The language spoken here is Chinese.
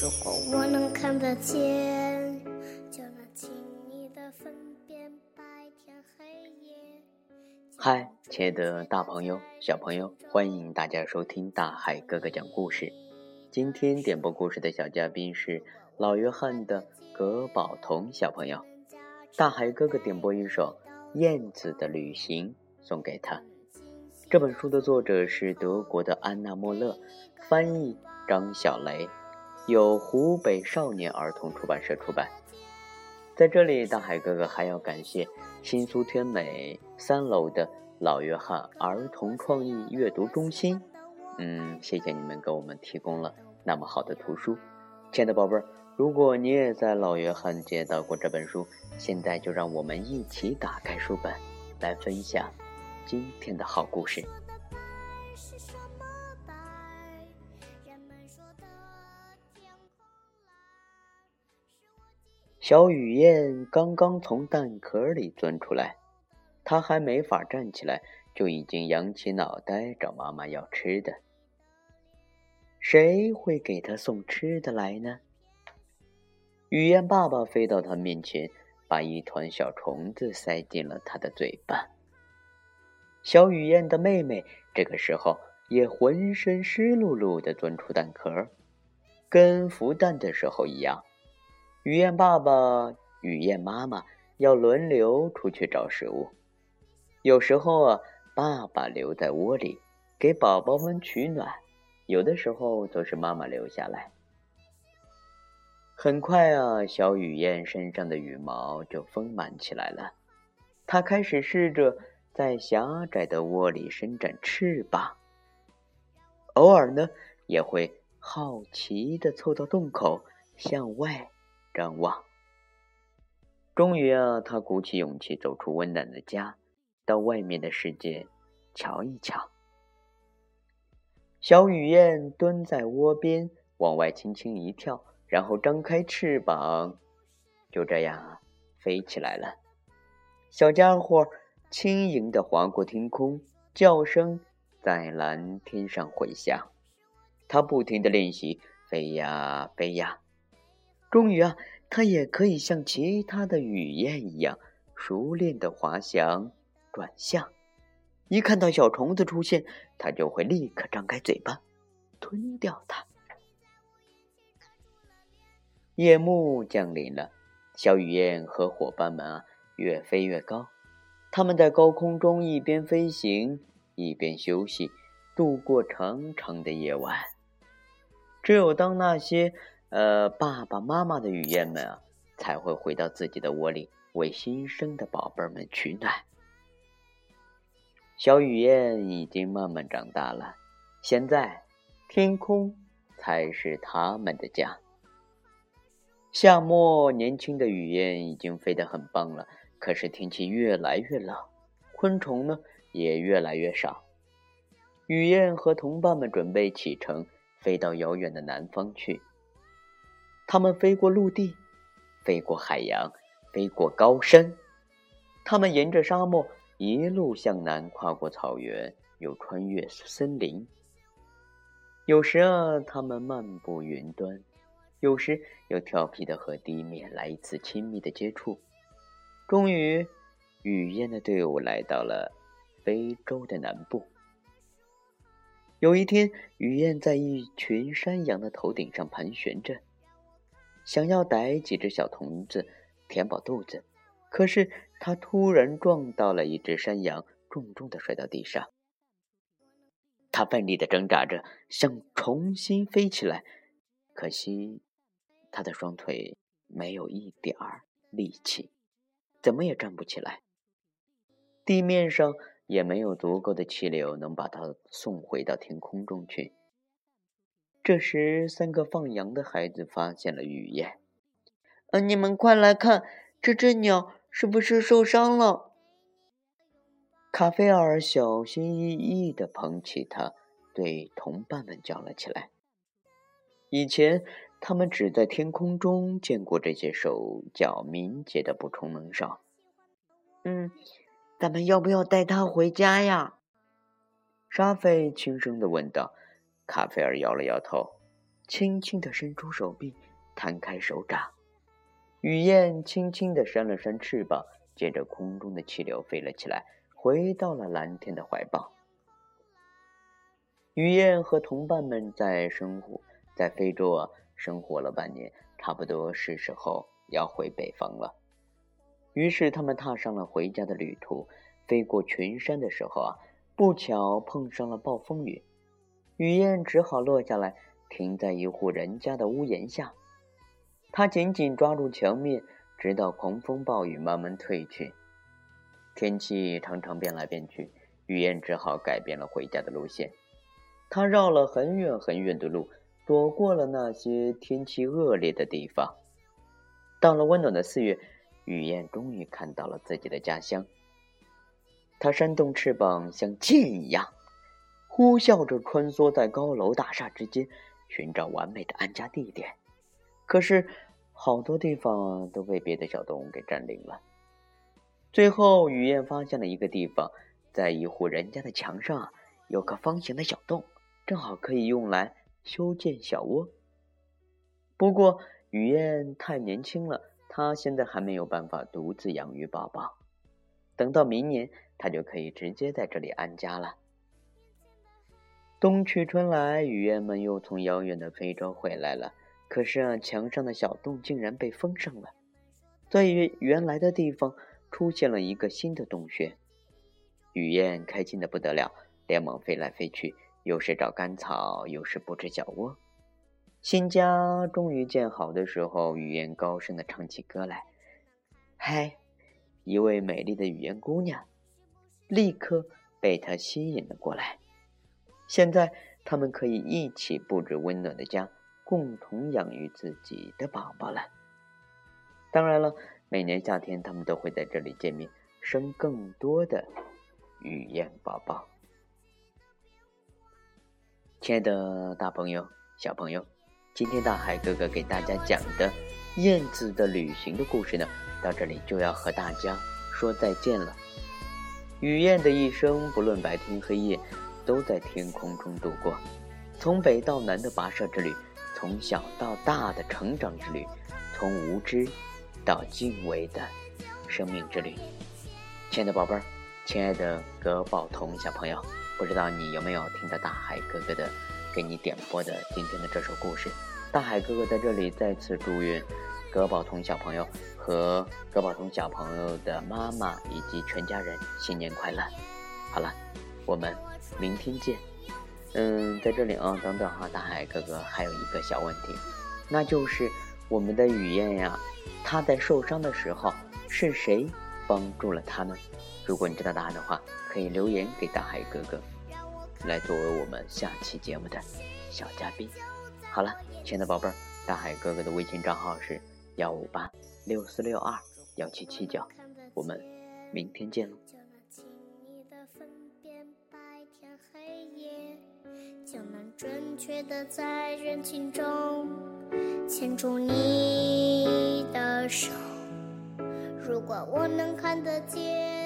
如果我能看得见，就能轻易的分辨白天黑夜。嗨，亲爱的大朋友、小朋友，欢迎大家收听大海哥哥讲故事。今天点播故事的小嘉宾是老约翰的葛宝彤小朋友。大海哥哥点播一首《燕子的旅行》送给他。这本书的作者是德国的安娜莫勒，翻译张小雷。由湖北少年儿童出版社出版。在这里，大海哥哥还要感谢新苏天美三楼的老约翰儿童创意阅读中心。嗯，谢谢你们给我们提供了那么好的图书。亲爱的宝贝儿，如果你也在老约翰接到过这本书，现在就让我们一起打开书本，来分享今天的好故事。小雨燕刚刚从蛋壳里钻出来，它还没法站起来，就已经扬起脑袋找妈妈要吃的。谁会给它送吃的来呢？雨燕爸爸飞到它面前，把一团小虫子塞进了它的嘴巴。小雨燕的妹妹这个时候也浑身湿漉漉的钻出蛋壳，跟孵蛋的时候一样。雨燕爸爸、雨燕妈妈要轮流出去找食物。有时候啊，爸爸留在窝里给宝宝们取暖；有的时候则是妈妈留下来。很快啊，小雨燕身上的羽毛就丰满起来了。它开始试着在狭窄的窝里伸展翅膀，偶尔呢，也会好奇地凑到洞口向外。张望。终于啊，他鼓起勇气走出温暖的家，到外面的世界瞧一瞧。小雨燕蹲在窝边，往外轻轻一跳，然后张开翅膀，就这样飞起来了。小家伙轻盈地划过天空，叫声在蓝天上回响。他不停地练习，飞呀飞呀。终于啊，它也可以像其他的雨燕一样熟练的滑翔、转向。一看到小虫子出现，它就会立刻张开嘴巴，吞掉它。夜幕降临了，小雨燕和伙伴们啊越飞越高。他们在高空中一边飞行一边休息，度过长长的夜晚。只有当那些……呃，爸爸妈妈的雨燕们啊，才会回到自己的窝里，为新生的宝贝们取暖。小雨燕已经慢慢长大了，现在天空才是他们的家。夏末，年轻的雨燕已经飞得很棒了，可是天气越来越冷，昆虫呢也越来越少。雨燕和同伴们准备启程，飞到遥远的南方去。他们飞过陆地，飞过海洋，飞过高山。他们沿着沙漠一路向南，跨过草原，又穿越森林。有时啊，他们漫步云端；有时又调皮的和地面来一次亲密的接触。终于，雨燕的队伍来到了非洲的南部。有一天，雨燕在一群山羊的头顶上盘旋着。想要逮几只小虫子填饱肚子，可是他突然撞到了一只山羊，重重的摔到地上。他奋力的挣扎着，想重新飞起来，可惜他的双腿没有一点儿力气，怎么也站不起来。地面上也没有足够的气流能把他送回到天空中去。这时，三个放羊的孩子发现了雨燕。呃，你们快来看，这只鸟是不是受伤了？卡菲尔小心翼翼地捧起它，对同伴们叫了起来。以前，他们只在天空中见过这些手脚敏捷的捕虫能手。嗯，咱们要不要带它回家呀？沙菲轻声地问道。卡菲尔摇了摇头：“轻轻地伸出手臂，摊开手掌。雨燕轻轻地扇了扇翅膀，借着空中的气流飞了起来，回到了蓝天的怀抱。雨燕和同伴们在生活在非洲啊生活了半年，差不多是时候要回北方了。于是他们踏上了回家的旅途。飞过群山的时候啊，不巧碰上了暴风雨，雨燕只好落下来，停在一户人家的屋檐下。她紧紧抓住墙面，直到狂风暴雨慢慢退去。天气常常变来变去，雨燕只好改变了回家的路线。她绕了很远很远的路，躲过了那些天气恶劣的地方。到了温暖的四月，雨燕终于看到了自己的家乡。它扇动翅膀，像箭一样，呼啸着穿梭在高楼大厦之间，寻找完美的安家地点。可是，好多地方都被别的小动物给占领了。最后，雨燕发现了一个地方，在一户人家的墙上有个方形的小洞，正好可以用来修建小窝。不过，雨燕太年轻了，她现在还没有办法独自养育宝宝。等到明年。她就可以直接在这里安家了。冬去春来，雨燕们又从遥远的非洲回来了。可是啊，墙上的小洞竟然被封上了，在原来的地方出现了一个新的洞穴。雨燕开心的不得了，连忙飞来飞去，有时找干草，有时布置小窝。新家终于建好的时候，雨燕高声的唱起歌来：“嗨，一位美丽的语言姑娘。”立刻被他吸引了过来。现在，他们可以一起布置温暖的家，共同养育自己的宝宝了。当然了，每年夏天，他们都会在这里见面，生更多的雨燕宝宝。亲爱的大朋友、小朋友，今天大海哥哥给大家讲的燕子的旅行的故事呢，到这里就要和大家说再见了。雨燕的一生，不论白天黑夜，都在天空中度过。从北到南的跋涉之旅，从小到大的成长之旅，从无知到敬畏的生命之旅。亲爱的宝贝儿，亲爱的葛宝彤小朋友，不知道你有没有听到大海哥哥的给你点播的今天的这首故事？大海哥哥在这里再次祝愿葛宝彤小朋友。和葛宝彤小朋友的妈妈以及全家人新年快乐！好了，我们明天见。嗯，在这里啊，等等哈，大海哥哥还有一个小问题，那就是我们的雨燕呀，她在受伤的时候是谁帮助了她呢？如果你知道答案的话，可以留言给大海哥哥，来作为我们下期节目的小嘉宾。好了，亲爱的宝贝儿，大海哥哥的微信账号是幺五八。六四六二幺七七九，我们明天见喽。就能准确的在人群中牵住你的手。如果我能看得见。